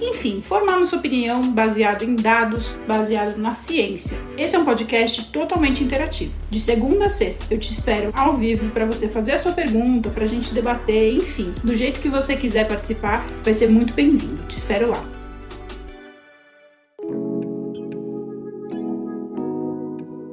enfim, formar nossa opinião baseado em dados, baseado na ciência. Esse é um podcast totalmente interativo. De segunda a sexta, eu te espero ao vivo para você fazer a sua pergunta, para a gente debater, enfim, do jeito que você quiser participar, vai ser muito bem-vindo. Te espero lá.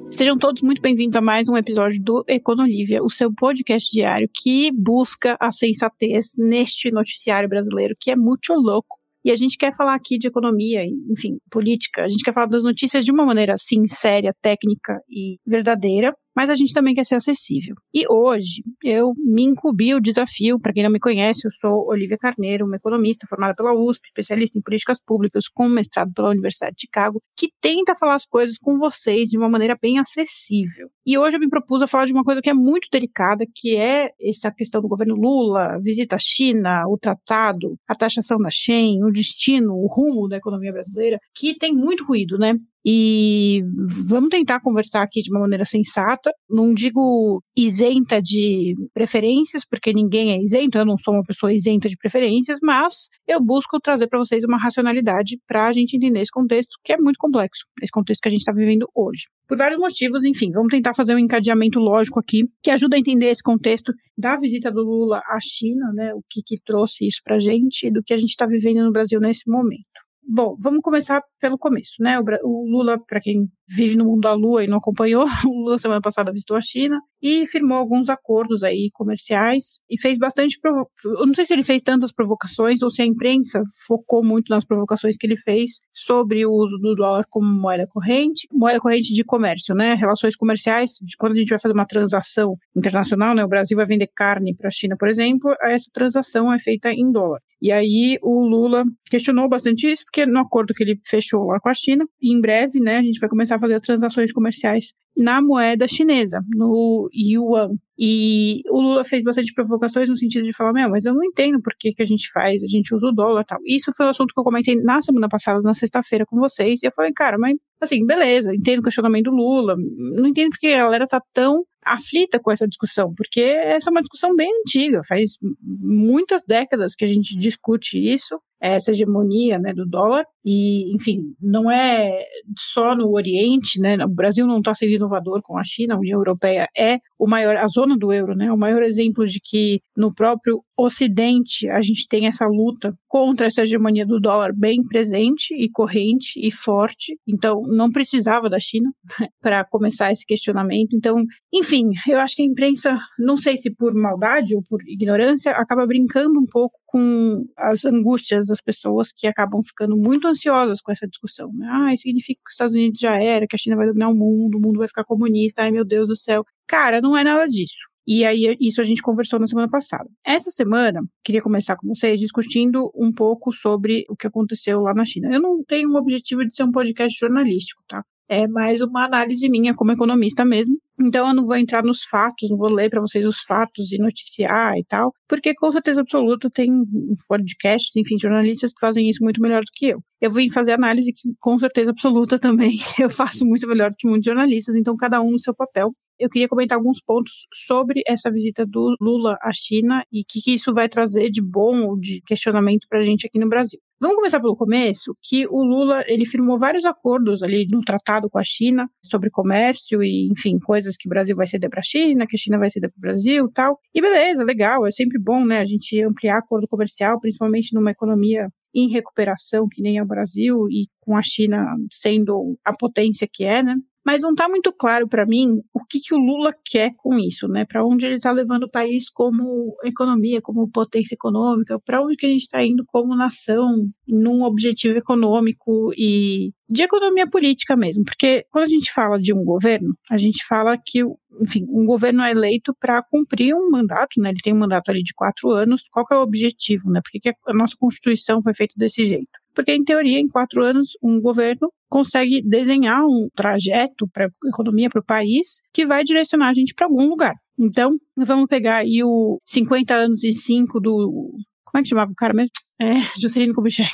Sejam todos muito bem-vindos a mais um episódio do Econolívia, o seu podcast diário que busca a sensatez neste noticiário brasileiro que é muito louco e a gente quer falar aqui de economia, enfim, política. A gente quer falar das notícias de uma maneira, séria, técnica e verdadeira mas a gente também quer ser acessível. E hoje eu me incumbi o desafio, para quem não me conhece, eu sou Olivia Carneiro, uma economista formada pela USP, especialista em políticas públicas, com mestrado pela Universidade de Chicago, que tenta falar as coisas com vocês de uma maneira bem acessível. E hoje eu me propus a falar de uma coisa que é muito delicada, que é essa questão do governo Lula, visita à China, o tratado, a taxação da Shen, o destino, o rumo da economia brasileira, que tem muito ruído, né? E vamos tentar conversar aqui de uma maneira sensata. Não digo isenta de preferências, porque ninguém é isento, eu não sou uma pessoa isenta de preferências, mas eu busco trazer para vocês uma racionalidade para a gente entender esse contexto, que é muito complexo, esse contexto que a gente está vivendo hoje. Por vários motivos, enfim, vamos tentar fazer um encadeamento lógico aqui, que ajuda a entender esse contexto da visita do Lula à China, né, o que, que trouxe isso para a gente e do que a gente está vivendo no Brasil nesse momento. Bom, vamos começar pelo começo, né? O Lula, para quem vive no mundo da lua e não acompanhou, o Lula semana passada visitou a China e firmou alguns acordos aí comerciais e fez bastante provo... eu não sei se ele fez tantas provocações ou se a imprensa focou muito nas provocações que ele fez sobre o uso do dólar como moeda corrente, moeda corrente de comércio, né? Relações comerciais, quando a gente vai fazer uma transação internacional, né? O Brasil vai vender carne para a China, por exemplo, essa transação é feita em dólar. E aí o Lula questionou bastante isso, porque no acordo que ele fechou lá com a China, em breve, né, a gente vai começar a fazer as transações comerciais na moeda chinesa, no yuan. E o Lula fez bastante provocações no sentido de falar, meu, mas eu não entendo por que, que a gente faz, a gente usa o dólar e tal. Isso foi o assunto que eu comentei na semana passada, na sexta-feira, com vocês, e eu falei, cara, mas assim, beleza, entendo o questionamento do Lula, não entendo porque a galera tá tão aflita com essa discussão, porque essa é uma discussão bem antiga, faz muitas décadas que a gente discute isso, essa hegemonia né, do dólar, e, enfim, não é só no Oriente, né, o Brasil não está sendo inovador com a China, a União Europeia é o maior, a zona do euro, né, o maior exemplo de que no próprio Ocidente a gente tem essa luta contra essa hegemonia do dólar bem presente e corrente e forte, então não precisava da China para começar esse questionamento, então, enfim, eu acho que a imprensa, não sei se por maldade ou por ignorância, acaba brincando um pouco com as angústias das pessoas que acabam ficando muito ansiosas com essa discussão. Né? Ah, isso significa que os Estados Unidos já era, que a China vai dominar o mundo, o mundo vai ficar comunista, ai meu Deus do céu. Cara, não é nada disso. E aí, isso a gente conversou na semana passada. Essa semana, queria começar com vocês discutindo um pouco sobre o que aconteceu lá na China. Eu não tenho o objetivo de ser um podcast jornalístico, tá? É mais uma análise minha como economista mesmo. Então eu não vou entrar nos fatos, não vou ler para vocês os fatos e noticiar e tal, porque com certeza absoluta tem podcasts, enfim, jornalistas que fazem isso muito melhor do que eu. Eu vim fazer análise que com certeza absoluta também eu faço muito melhor do que muitos jornalistas, então cada um no seu papel eu queria comentar alguns pontos sobre essa visita do Lula à China e o que, que, isso vai trazer de bom ou de questionamento para a gente aqui no Brasil. Vamos começar pelo começo, que o Lula ele firmou vários acordos ali no tratado com a China sobre comércio e, enfim, coisas que o Brasil vai ceder para a China, que a China vai ceder para o Brasil, tal. E beleza, legal, é sempre bom, né, a gente ampliar acordo comercial, principalmente numa economia em recuperação que nem é o Brasil e com a China sendo a potência que é, né? Mas não está muito claro para mim o que, que o Lula quer com isso, né? Para onde ele está levando o país como economia, como potência econômica, para onde que a gente está indo como nação, num objetivo econômico e de economia política mesmo, porque quando a gente fala de um governo, a gente fala que, enfim, um governo é eleito para cumprir um mandato, né? Ele tem um mandato ali de quatro anos. Qual que é o objetivo, né? Por que, que a nossa Constituição foi feita desse jeito? Porque em teoria, em quatro anos, um governo consegue desenhar um trajeto para a economia, para o país, que vai direcionar a gente para algum lugar. Então, vamos pegar aí o 50 anos e 5 do. Como é que chamava o cara mesmo? É, Juscelino Kubitschek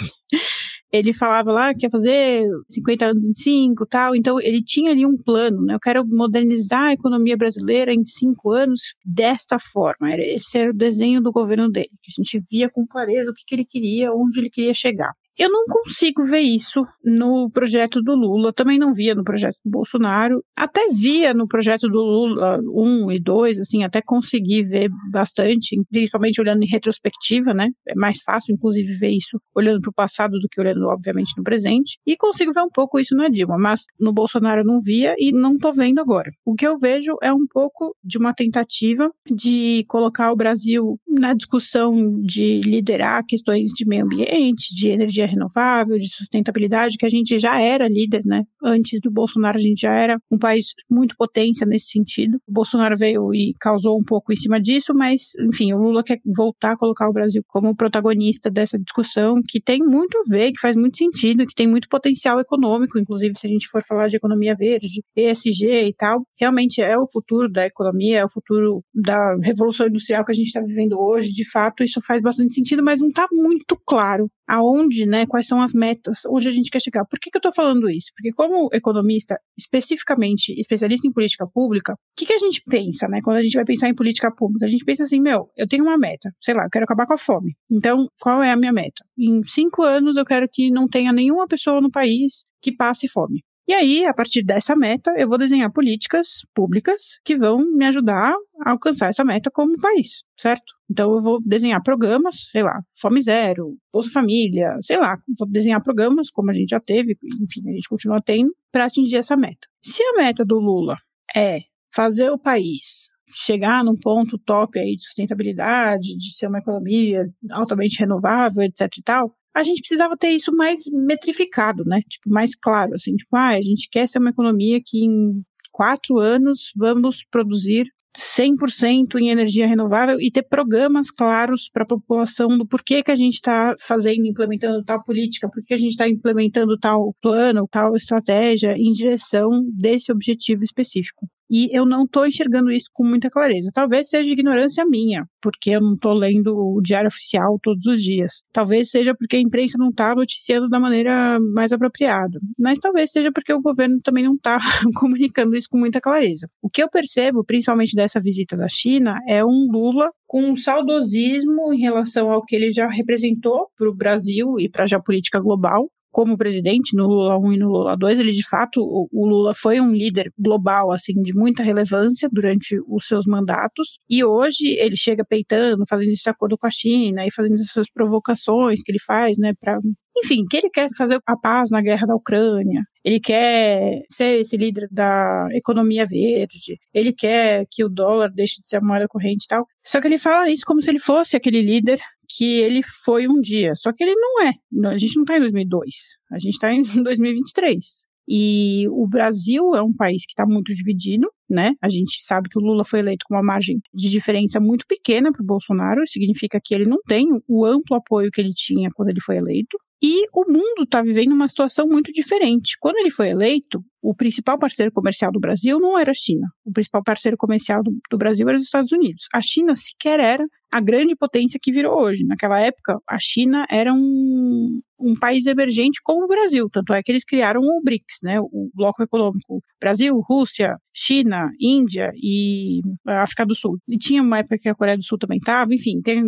ele falava lá que ia fazer 50 anos em 5 tal, então ele tinha ali um plano, né? Eu quero modernizar a economia brasileira em cinco anos desta forma. Esse era o desenho do governo dele, que a gente via com clareza o que, que ele queria, onde ele queria chegar. Eu não consigo ver isso no projeto do Lula, também não via no projeto do Bolsonaro, até via no projeto do Lula 1 e 2, assim, até consegui ver bastante, principalmente olhando em retrospectiva, né? É mais fácil, inclusive, ver isso olhando para o passado do que olhando, obviamente, no presente. E consigo ver um pouco isso na Dilma, mas no Bolsonaro eu não via e não tô vendo agora. O que eu vejo é um pouco de uma tentativa de colocar o Brasil na discussão de liderar questões de meio ambiente, de energia renovável, de sustentabilidade, que a gente já era líder, né? Antes do Bolsonaro, a gente já era um país muito potência nesse sentido. O Bolsonaro veio e causou um pouco em cima disso, mas, enfim, o Lula quer voltar a colocar o Brasil como protagonista dessa discussão, que tem muito a ver, que faz muito sentido, que tem muito potencial econômico, inclusive se a gente for falar de economia verde, ESG e tal, realmente é o futuro da economia, é o futuro da revolução industrial que a gente está vivendo hoje. De fato, isso faz bastante sentido, mas não está muito claro aonde, né, quais são as metas, onde a gente quer chegar. Por que, que eu estou falando isso? Porque como economista, especificamente especialista em política pública, o que, que a gente pensa, né, quando a gente vai pensar em política pública? A gente pensa assim, meu, eu tenho uma meta, sei lá, eu quero acabar com a fome. Então, qual é a minha meta? Em cinco anos eu quero que não tenha nenhuma pessoa no país que passe fome. E aí, a partir dessa meta, eu vou desenhar políticas públicas que vão me ajudar a alcançar essa meta como país, certo? Então, eu vou desenhar programas, sei lá, Fome Zero, Bolsa Família, sei lá, vou desenhar programas como a gente já teve, enfim, a gente continua tendo, para atingir essa meta. Se a meta do Lula é fazer o país chegar num ponto top aí de sustentabilidade, de ser uma economia altamente renovável, etc e tal, a gente precisava ter isso mais metrificado, né? Tipo, mais claro, assim, tipo, ah, a gente quer ser uma economia que em quatro anos vamos produzir 100% em energia renovável e ter programas claros para a população do porquê que a gente está fazendo, implementando tal política, por que a gente está implementando tal plano, tal estratégia em direção desse objetivo específico. E eu não estou enxergando isso com muita clareza. Talvez seja ignorância minha, porque eu não estou lendo o diário oficial todos os dias. Talvez seja porque a imprensa não está noticiando da maneira mais apropriada. Mas talvez seja porque o governo também não está comunicando isso com muita clareza. O que eu percebo, principalmente dessa visita da China, é um Lula com um saudosismo em relação ao que ele já representou para o Brasil e para a geopolítica global, como presidente no Lula 1 e no Lula 2, ele de fato, o, Lula foi um líder global, assim, de muita relevância durante os seus mandatos, e hoje ele chega peitando, fazendo esse acordo com a China e fazendo essas provocações que ele faz, né, para enfim, que ele quer fazer a paz na guerra da Ucrânia, ele quer ser esse líder da economia verde, ele quer que o dólar deixe de ser a moeda corrente e tal. Só que ele fala isso como se ele fosse aquele líder que ele foi um dia. Só que ele não é. A gente não está em 2002. A gente está em 2023. E o Brasil é um país que está muito dividido, né? A gente sabe que o Lula foi eleito com uma margem de diferença muito pequena para o Bolsonaro, significa que ele não tem o amplo apoio que ele tinha quando ele foi eleito. E o mundo está vivendo uma situação muito diferente. Quando ele foi eleito, o principal parceiro comercial do Brasil não era a China. O principal parceiro comercial do, do, Brasil era os Estados Unidos. A China sequer era a grande potência que virou hoje. Naquela época, a China era um, um país emergente como o Brasil. Tanto é que eles criaram o BRICS, né, o bloco econômico Brasil, Rússia, China, Índia e África do Sul. E tinha uma época que a Coreia do Sul também estava, enfim, tem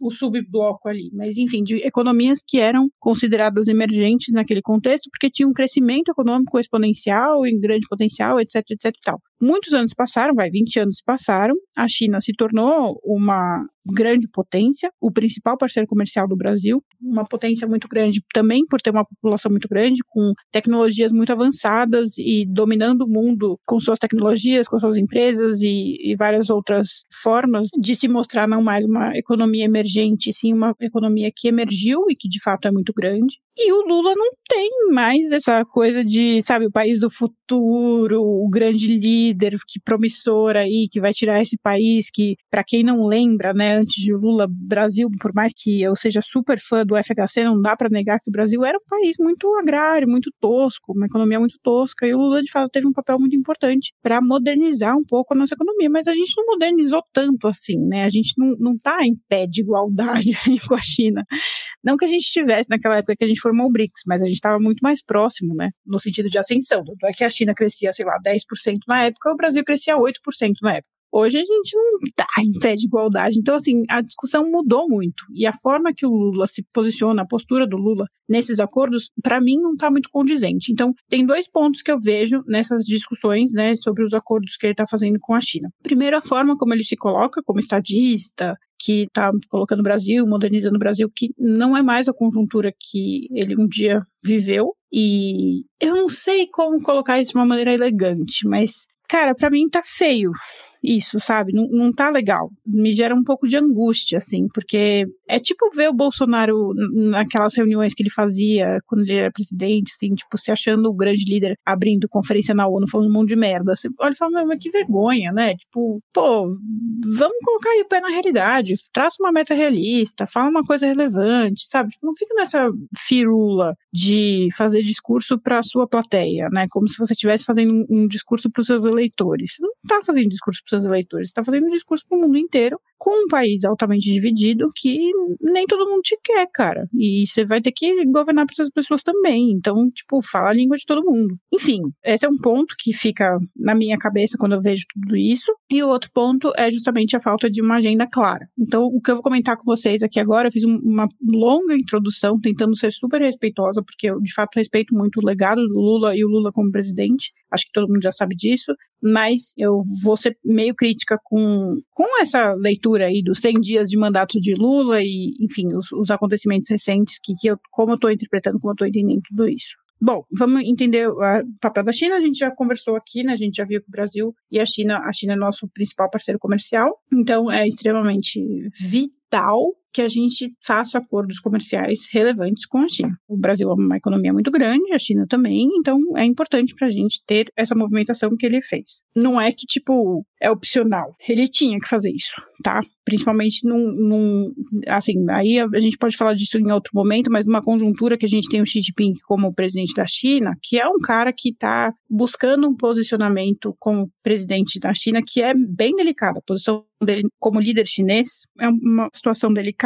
o subbloco ali. Mas, enfim, de economias que eram consideradas emergentes naquele contexto, porque tinha um crescimento econômico exponencial, em grande potencial, etc, etc e tal. Muitos anos passaram, vai, 20 anos passaram, a China se tornou uma grande potência, o principal parceiro comercial do Brasil, uma potência muito grande também por ter uma população muito grande, com tecnologias muito avançadas e dominando o mundo com suas tecnologias, com suas empresas e, e várias outras formas de se mostrar não mais uma economia emergente, sim uma economia que emergiu e que de fato é muito grande. E o Lula não tem mais essa coisa de, sabe, o país do futuro, o grande líder que promissor aí, que vai tirar esse país que, para quem não lembra, né, antes de Lula, Brasil, por mais que eu seja super fã do FHC, não dá para negar que o Brasil era um país muito agrário, muito tosco, uma economia muito tosca, e o Lula de fato teve um papel muito importante para modernizar um pouco a nossa economia, mas a gente não modernizou tanto assim, né? A gente não, não tá em pé de igualdade com a China. Não que a gente estivesse naquela época que a gente formou o BRICS, mas a gente estava muito mais próximo, né? No sentido de ascensão. Tanto é que a China crescia, sei lá, 10% na época, o Brasil crescia 8% na época. Hoje a gente não está em pé de igualdade. Então, assim, a discussão mudou muito. E a forma que o Lula se posiciona, a postura do Lula nesses acordos, para mim, não está muito condizente. Então, tem dois pontos que eu vejo nessas discussões, né, sobre os acordos que ele está fazendo com a China. Primeiro, a forma como ele se coloca como estadista, que está colocando o Brasil, modernizando o Brasil, que não é mais a conjuntura que ele um dia viveu. E eu não sei como colocar isso de uma maneira elegante, mas, cara, para mim tá feio isso, sabe? Não, não tá legal. Me gera um pouco de angústia, assim, porque é tipo ver o Bolsonaro naquelas reuniões que ele fazia quando ele era presidente, assim, tipo, se achando o grande líder, abrindo conferência na ONU, falando um monte de merda. Olha e fala, mas que vergonha, né? Tipo, pô, vamos colocar aí o pé na realidade, traça uma meta realista, fala uma coisa relevante, sabe? Tipo, não fica nessa firula de fazer discurso para sua plateia, né? Como se você estivesse fazendo um, um discurso para os seus eleitores. Você não tá fazendo discurso para seus eleitores, está fazendo um discurso para o mundo inteiro com um país altamente dividido que nem todo mundo te quer, cara. E você vai ter que governar para essas pessoas também. Então, tipo, fala a língua de todo mundo. Enfim, esse é um ponto que fica na minha cabeça quando eu vejo tudo isso. E o outro ponto é justamente a falta de uma agenda clara. Então, o que eu vou comentar com vocês aqui agora, eu fiz uma longa introdução, tentando ser super respeitosa, porque eu de fato respeito muito o legado do Lula e o Lula como presidente. Acho que todo mundo já sabe disso. Mas eu vou ser meio crítica com, com essa leitura aí dos 100 dias de mandato de Lula e, enfim, os, os acontecimentos recentes, que, que eu, como eu estou interpretando, como eu estou entendendo tudo isso. Bom, vamos entender o papel da China. A gente já conversou aqui, né? A gente já viu que o Brasil e a China, a China é nosso principal parceiro comercial, então é extremamente vital que a gente faça acordos comerciais relevantes com a China. O Brasil é uma economia muito grande, a China também, então é importante para a gente ter essa movimentação que ele fez. Não é que, tipo, é opcional. Ele tinha que fazer isso, tá? Principalmente num, num, assim, aí a gente pode falar disso em outro momento, mas numa conjuntura que a gente tem o Xi Jinping como presidente da China, que é um cara que está buscando um posicionamento como presidente da China que é bem delicado. A posição dele como líder chinês é uma situação delicada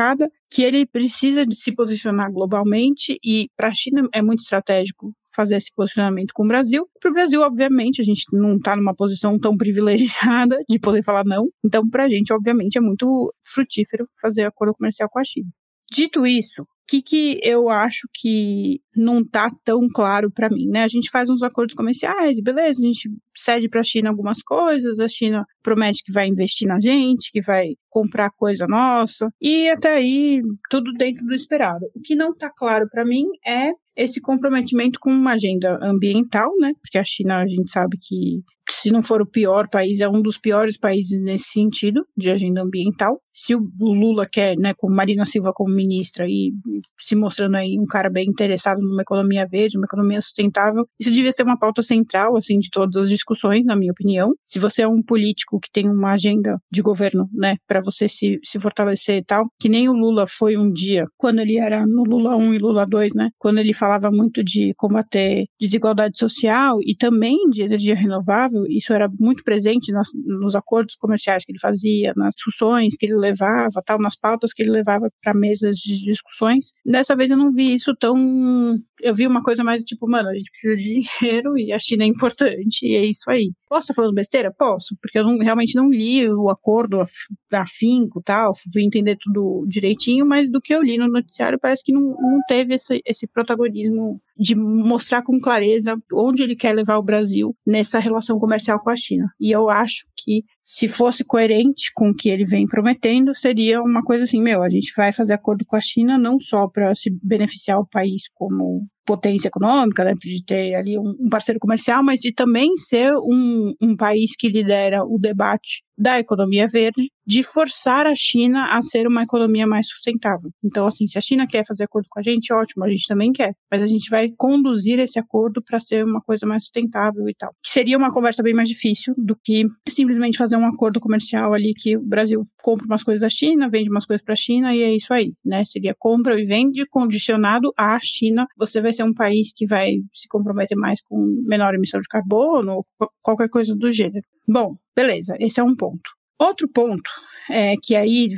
que ele precisa de se posicionar globalmente e para a China é muito estratégico fazer esse posicionamento com o Brasil. Para o Brasil, obviamente, a gente não está numa posição tão privilegiada de poder falar não. Então, para a gente, obviamente, é muito frutífero fazer acordo comercial com a China. Dito isso, que, que eu acho que não tá tão claro para mim, né? A gente faz uns acordos comerciais, beleza, a gente cede para a China algumas coisas, a China promete que vai investir na gente, que vai comprar coisa nossa, e até aí tudo dentro do esperado. O que não tá claro para mim é esse comprometimento com uma agenda ambiental, né? Porque a China, a gente sabe que se não for o pior país, é um dos piores países nesse sentido, de agenda ambiental. Se o Lula quer, né, com Marina Silva como ministra e se mostrando aí um cara bem interessado numa economia verde, uma economia sustentável, isso devia ser uma pauta central, assim, de todas as discussões, na minha opinião. Se você é um político que tem uma agenda de governo, né, para você se, se fortalecer e tal, que nem o Lula foi um dia, quando ele era no Lula 1 e Lula 2, né, quando ele falava muito de combater desigualdade social e também de energia renovável, isso era muito presente nas, nos acordos comerciais que ele fazia, nas discussões que ele levava, tal, nas pautas que ele levava para mesas de discussões. Dessa vez eu não vi isso tão eu vi uma coisa mais tipo, mano, a gente precisa de dinheiro e a China é importante e é isso aí. Posso estar falando besteira? Posso, porque eu não, realmente não li o acordo da FINCO e tal, fui entender tudo direitinho, mas do que eu li no noticiário parece que não, não teve esse, esse protagonismo de mostrar com clareza onde ele quer levar o Brasil nessa relação comercial com a China. E eu acho que se fosse coerente com o que ele vem prometendo, seria uma coisa assim, meu, a gente vai fazer acordo com a China não só para se beneficiar o país como potência econômica, né, de ter ali um, um parceiro comercial, mas de também ser um, um país que lidera o debate da economia verde, de forçar a China a ser uma economia mais sustentável. Então, assim, se a China quer fazer acordo com a gente, ótimo, a gente também quer, mas a gente vai conduzir esse acordo para ser uma coisa mais sustentável e tal. Seria uma conversa bem mais difícil do que simplesmente fazer um acordo comercial ali que o Brasil compra umas coisas da China, vende umas coisas para a China e é isso aí, né? Seria compra e vende condicionado à China. Você vai ser um país que vai se comprometer mais com menor emissão de carbono ou qualquer coisa do gênero. Bom, beleza, esse é um ponto. Outro ponto é que aí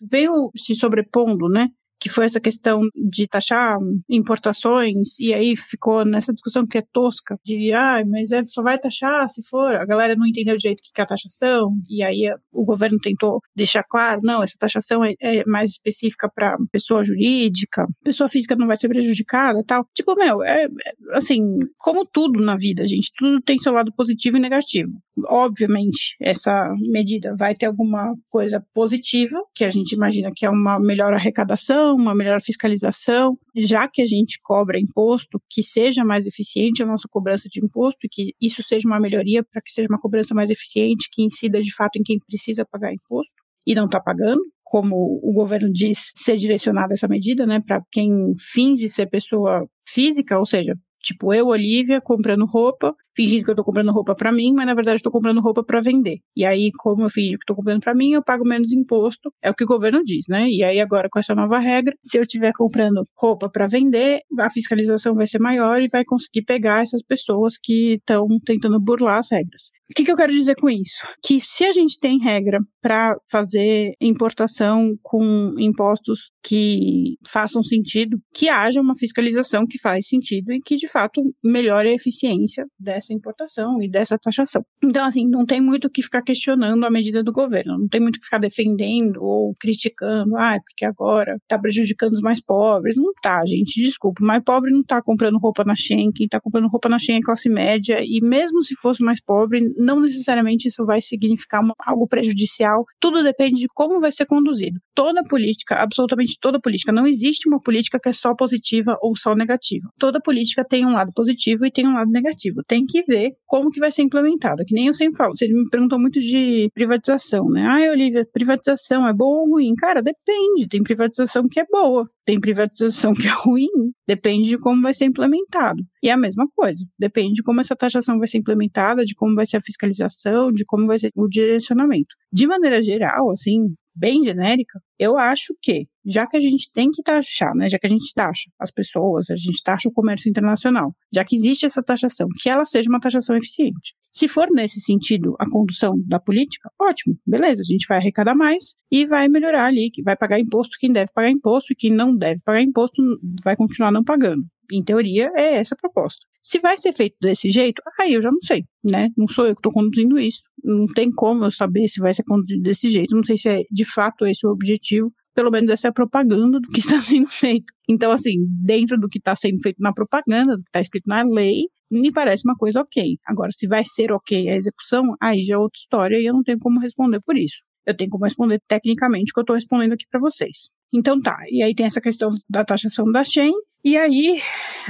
veio se sobrepondo, né? Que foi essa questão de taxar importações, e aí ficou nessa discussão que é tosca, de, ah, mas é, só vai taxar se for, a galera não entendeu direito o que é a taxação, e aí o governo tentou deixar claro, não, essa taxação é, é mais específica para pessoa jurídica, pessoa física não vai ser prejudicada tal. Tipo, meu, é, é, assim, como tudo na vida, gente, tudo tem seu lado positivo e negativo. Obviamente, essa medida vai ter alguma coisa positiva, que a gente imagina que é uma melhor arrecadação, uma melhor fiscalização, já que a gente cobra imposto, que seja mais eficiente a nossa cobrança de imposto que isso seja uma melhoria para que seja uma cobrança mais eficiente, que incida de fato em quem precisa pagar imposto e não está pagando, como o governo diz ser direcionada essa medida, né, para quem finge ser pessoa física, ou seja, tipo eu, Olivia, comprando roupa fingindo que eu tô comprando roupa para mim, mas na verdade estou comprando roupa para vender. E aí, como eu fingi que estou comprando para mim, eu pago menos imposto, é o que o governo diz, né? E aí agora com essa nova regra, se eu estiver comprando roupa para vender, a fiscalização vai ser maior e vai conseguir pegar essas pessoas que estão tentando burlar as regras. O que, que eu quero dizer com isso? Que se a gente tem regra para fazer importação com impostos que façam sentido, que haja uma fiscalização que faz sentido e que de fato melhore a eficiência dessa dessa importação e dessa taxação. Então, assim, não tem muito o que ficar questionando a medida do governo, não tem muito o que ficar defendendo ou criticando, ah, porque agora tá prejudicando os mais pobres. Não tá, gente, desculpa, o mais pobre não tá comprando roupa na Shein, quem tá comprando roupa na Shein é classe média, e mesmo se fosse mais pobre, não necessariamente isso vai significar uma, algo prejudicial, tudo depende de como vai ser conduzido. Toda política, absolutamente toda política, não existe uma política que é só positiva ou só negativa. Toda política tem um lado positivo e tem um lado negativo. Tem que que ver como que vai ser implementada. Que nem eu sempre falo, vocês me perguntam muito de privatização, né? Ai, Olivia, privatização é boa ou ruim? Cara, depende. Tem privatização que é boa, tem privatização que é ruim. Depende de como vai ser implementado. E é a mesma coisa. Depende de como essa taxação vai ser implementada, de como vai ser a fiscalização, de como vai ser o direcionamento. De maneira geral, assim, bem genérica, eu acho que, já que a gente tem que taxar, né, já que a gente taxa as pessoas, a gente taxa o comércio internacional, já que existe essa taxação, que ela seja uma taxação eficiente. Se for nesse sentido a condução da política, ótimo, beleza, a gente vai arrecadar mais e vai melhorar ali, que vai pagar imposto quem deve pagar imposto e quem não deve pagar imposto vai continuar não pagando. Em teoria, é essa a proposta. Se vai ser feito desse jeito, aí eu já não sei, né? Não sou eu que estou conduzindo isso. Não tem como eu saber se vai ser conduzido desse jeito. Não sei se é de fato esse o objetivo. Pelo menos essa é a propaganda do que está sendo feito. Então, assim, dentro do que está sendo feito na propaganda, do que está escrito na lei, me parece uma coisa ok. Agora, se vai ser ok a execução, aí já é outra história e eu não tenho como responder por isso. Eu tenho como responder tecnicamente o que eu estou respondendo aqui para vocês. Então tá, e aí tem essa questão da taxação da Shen, e aí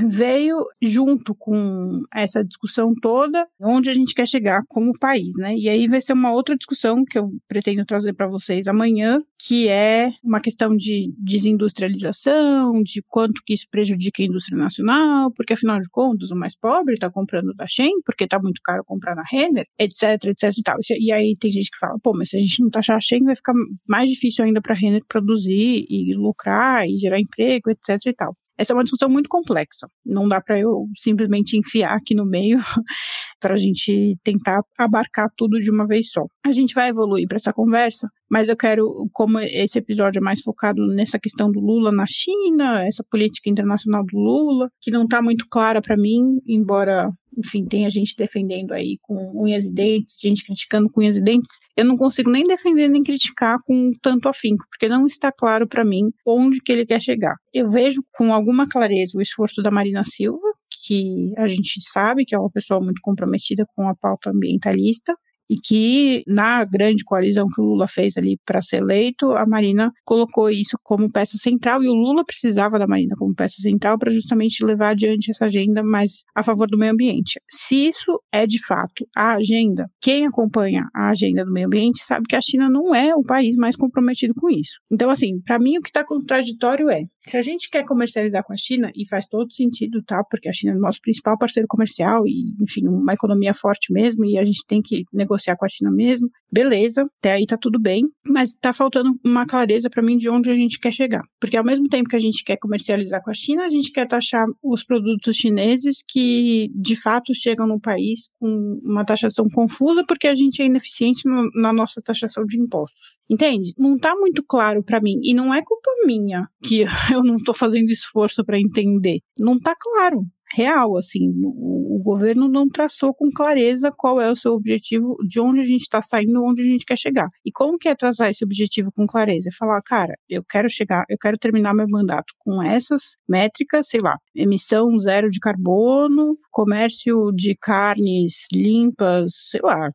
veio junto com essa discussão toda onde a gente quer chegar como país, né? E aí vai ser uma outra discussão que eu pretendo trazer para vocês amanhã, que é uma questão de desindustrialização, de quanto que isso prejudica a indústria nacional, porque afinal de contas o mais pobre está comprando da Shen, porque está muito caro comprar na Renner, etc, etc e tal. E aí tem gente que fala, pô, mas se a gente não taxar a Shen, vai ficar mais difícil ainda para a Renner produzir e lucrar e gerar emprego, etc e tal. Essa é uma discussão muito complexa. Não dá para eu simplesmente enfiar aqui no meio para a gente tentar abarcar tudo de uma vez só. A gente vai evoluir para essa conversa, mas eu quero, como esse episódio é mais focado nessa questão do Lula na China, essa política internacional do Lula, que não está muito clara para mim, embora enfim, tem a gente defendendo aí com unhas e dentes, gente criticando com unhas e dentes. Eu não consigo nem defender nem criticar com tanto afinco, porque não está claro para mim onde que ele quer chegar. Eu vejo com alguma clareza o esforço da Marina Silva, que a gente sabe que é uma pessoa muito comprometida com a pauta ambientalista, e que na grande coalizão que o Lula fez ali para ser eleito, a Marina colocou isso como peça central e o Lula precisava da Marina como peça central para justamente levar adiante essa agenda mais a favor do meio ambiente. Se isso é de fato a agenda, quem acompanha a agenda do meio ambiente sabe que a China não é o país mais comprometido com isso. Então, assim, para mim o que está contraditório é se a gente quer comercializar com a China, e faz todo sentido, tá? Porque a China é o nosso principal parceiro comercial e, enfim, uma economia forte mesmo, e a gente tem que negociar com a China mesmo. Beleza, até aí tá tudo bem, mas tá faltando uma clareza para mim de onde a gente quer chegar. Porque ao mesmo tempo que a gente quer comercializar com a China, a gente quer taxar os produtos chineses que de fato chegam no país com uma taxação confusa, porque a gente é ineficiente na nossa taxação de impostos. Entende? Não tá muito claro para mim, e não é culpa minha que eu não estou fazendo esforço para entender. Não está claro, real, assim. O, o, governo não traçou com clareza qual é o seu objetivo, de onde a gente está saindo, onde a gente quer chegar. E como que é traçar esse objetivo com clareza? É falar, cara, eu quero chegar, eu quero terminar meu mandato com essas métricas, sei lá, emissão zero de carbono, comércio de carnes limpas, sei lá,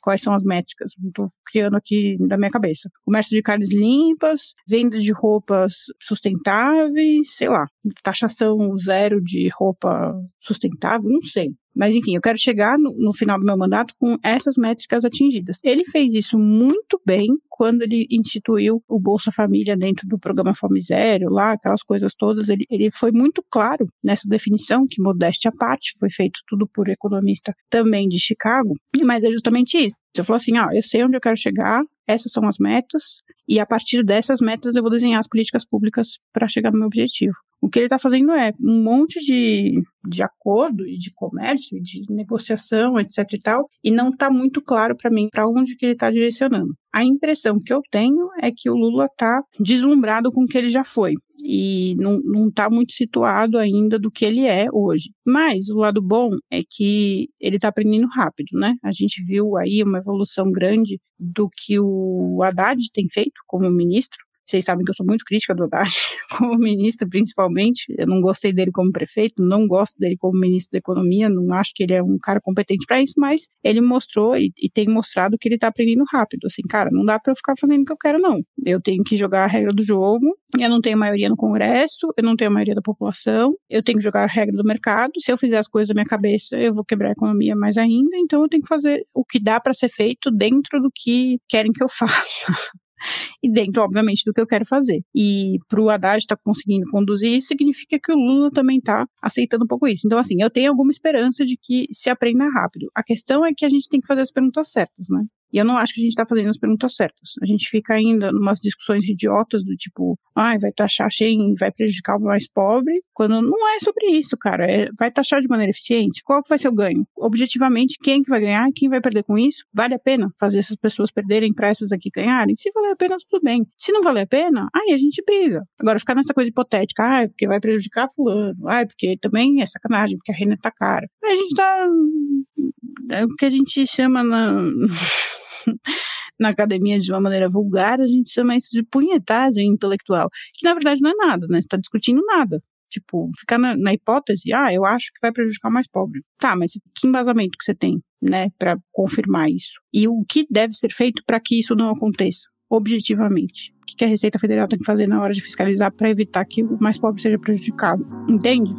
quais são as métricas. Estou criando aqui da minha cabeça. Comércio de carnes limpas, venda de roupas sustentáveis, sei lá, taxação zero de roupa sustentável, não sei. Mas enfim, eu quero chegar no, no, final do meu mandato com essas métricas atingidas. Ele fez isso muito bem quando ele instituiu o Bolsa Família dentro do programa Fome Zero, lá, aquelas coisas todas. Ele, ele foi muito claro nessa definição, que modéstia à parte, foi feito tudo por economista também de Chicago, mas é justamente isso. Você falou assim: ah, eu sei onde eu quero chegar, essas são as metas, e a partir dessas metas eu vou desenhar as políticas públicas para chegar no meu objetivo. O que ele está fazendo é um monte de, de acordo e de comércio, e de negociação, etc e tal, e não está muito claro para mim para onde que ele está direcionando. A impressão que eu tenho é que o Lula está deslumbrado com o que ele já foi e não está muito situado ainda do que ele é hoje. Mas o lado bom é que ele está aprendendo rápido, né? A gente viu aí uma evolução grande do que o Haddad tem feito como ministro. Vocês sabem que eu sou muito crítica do Haddad, como ministro, principalmente. Eu não gostei dele como prefeito, não gosto dele como ministro da Economia, não acho que ele é um cara competente para isso, mas ele mostrou e, e, tem mostrado que ele está aprendendo rápido. Assim, cara, não dá para eu ficar fazendo o que eu quero, não. Eu tenho que jogar a regra do jogo. Eu não tenho maioria no Congresso, eu não tenho maioria da população, eu tenho que jogar a regra do mercado. Se eu fizer as coisas da minha cabeça, eu vou quebrar a economia mais ainda. Então eu tenho que fazer o que dá para ser feito dentro do que querem que eu faça e dentro, obviamente, do que eu quero fazer. E para o Haddad estar tá conseguindo conduzir isso, significa que o Lula também está aceitando um pouco isso. Então, assim, eu tenho alguma esperança de que se aprenda rápido. A questão é que a gente tem que fazer as perguntas certas, né? E eu não acho que a gente está fazendo as perguntas certas. A gente fica ainda numas discussões idiotas do tipo, ai, vai taxar quem vai prejudicar o mais pobre, quando não é sobre isso, cara. É, vai taxar de maneira eficiente? Qual que vai ser o ganho? Objetivamente, quem que vai ganhar e quem vai perder com isso? Vale a pena fazer essas pessoas perderem para essas aqui ganharem? Se valer a pena, tudo bem. Se não valer a pena, aí a gente briga. Agora, ficar nessa coisa hipotética, ai, porque vai prejudicar fulano, ai, porque também é sacanagem, porque a renda tá cara. Aí a gente tá... É o que a gente chama na... na academia de uma maneira vulgar, a gente chama isso de punhetagem intelectual, que na verdade não é nada, né? Você está discutindo nada. Tipo, ficar na, na, hipótese, ah, eu acho que vai prejudicar o mais pobre. Tá, mas que embasamento que você tem, né, para confirmar isso? E o que deve ser feito para que isso não aconteça, objetivamente? O que a Receita Federal tem que fazer na hora de fiscalizar para evitar que o mais pobre seja prejudicado? Entende?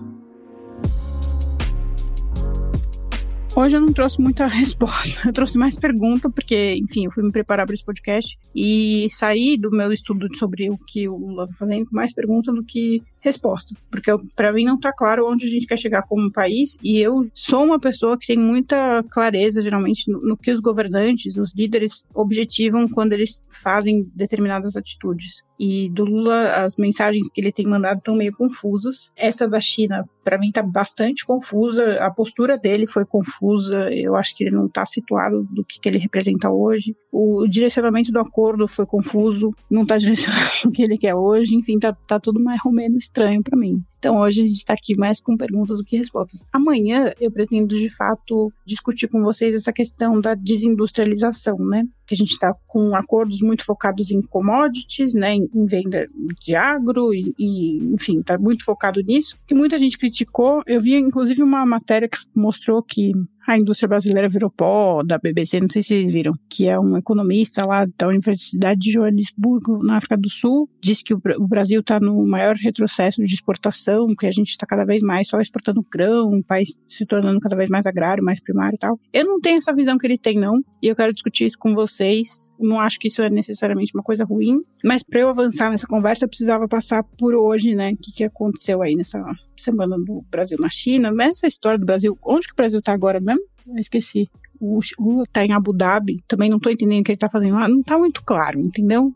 Hoje eu não trouxe muita resposta, eu trouxe mais pergunta, porque, enfim, eu fui me preparar para esse podcast e saí do meu estudo sobre o que o Lula está fazendo com mais pergunta do que resposta, porque para mim não está claro onde a gente quer chegar como país e eu sou uma pessoa que tem muita clareza geralmente no, no, que os governantes, os líderes objetivam quando eles fazem determinadas atitudes. E do Lula as mensagens que ele tem mandado estão meio confusas. Essa da China para mim tá bastante confusa, a postura dele foi confusa, eu acho que ele não está situado do que, que ele representa hoje. O direcionamento do acordo foi confuso, não está direcionado o que ele quer hoje, enfim, tá, tá tudo mais ou menos estranho para mim. Então hoje a gente está aqui mais com perguntas do que respostas. Amanhã eu pretendo de fato discutir com vocês essa questão da desindustrialização, né? Que a gente está com acordos muito focados em commodities, né? Em, venda de agro e, e enfim, está muito focado nisso. E muita gente criticou. Eu vi inclusive uma matéria que mostrou que a indústria brasileira virou pó, da BBC, não sei se vocês viram, que é um economista lá da Universidade de Joanesburgo, na África do Sul, disse que o Brasil está no maior retrocesso de exportação, que a gente está cada vez mais só exportando grão, o país se tornando cada vez mais agrário, mais primário e tal. Eu não tenho essa visão que ele tem, não, e eu quero discutir isso com vocês. Não acho que isso é necessariamente uma coisa ruim, mas para eu avançar nessa conversa, eu precisava passar por hoje, né, o que, que aconteceu aí nessa semana do Brasil na China, essa história do Brasil, onde que o Brasil está agora mesmo? Eu esqueci. O Lula tá em Abu Dhabi, também não tô entendendo o que ele tá fazendo lá, não tá muito claro, entendeu?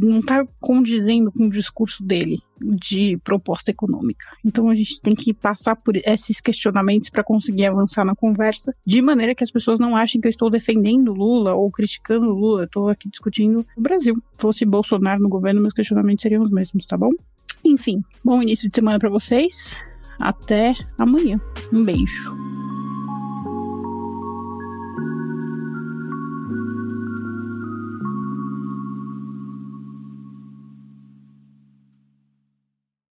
Não tá condizendo com o discurso dele de proposta econômica. Então a gente tem que passar por esses questionamentos para conseguir avançar na conversa, de maneira que as pessoas não achem que eu estou defendendo Lula ou criticando Lula, eu tô aqui discutindo o Brasil. Se fosse Bolsonaro no governo, meus questionamentos seriam os mesmos, tá bom? Enfim, bom início de semana para vocês. Até amanhã. Um beijo.